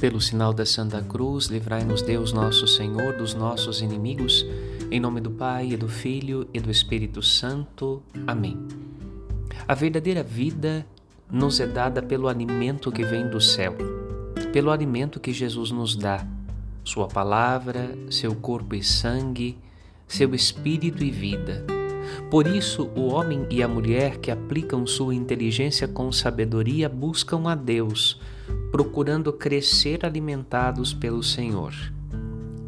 Pelo sinal da Santa Cruz, livrai-nos Deus nosso Senhor dos nossos inimigos, em nome do Pai, e do Filho e do Espírito Santo. Amém. A verdadeira vida nos é dada pelo alimento que vem do céu, pelo alimento que Jesus nos dá, Sua palavra, seu corpo e sangue, seu espírito e vida. Por isso, o homem e a mulher que aplicam sua inteligência com sabedoria buscam a Deus procurando crescer alimentados pelo Senhor.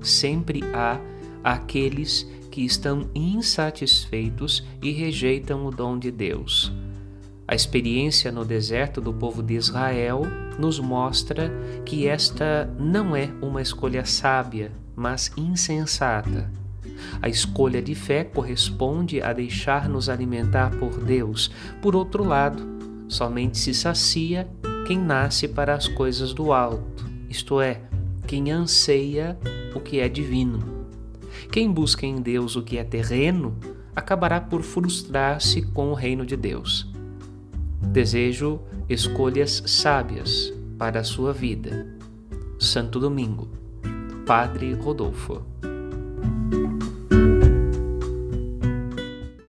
Sempre há aqueles que estão insatisfeitos e rejeitam o dom de Deus. A experiência no deserto do povo de Israel nos mostra que esta não é uma escolha sábia, mas insensata. A escolha de fé corresponde a deixar-nos alimentar por Deus. Por outro lado, somente se sacia quem nasce para as coisas do alto, isto é, quem anseia o que é divino. Quem busca em Deus o que é terreno acabará por frustrar-se com o reino de Deus. Desejo escolhas sábias para a sua vida. Santo Domingo, Padre Rodolfo.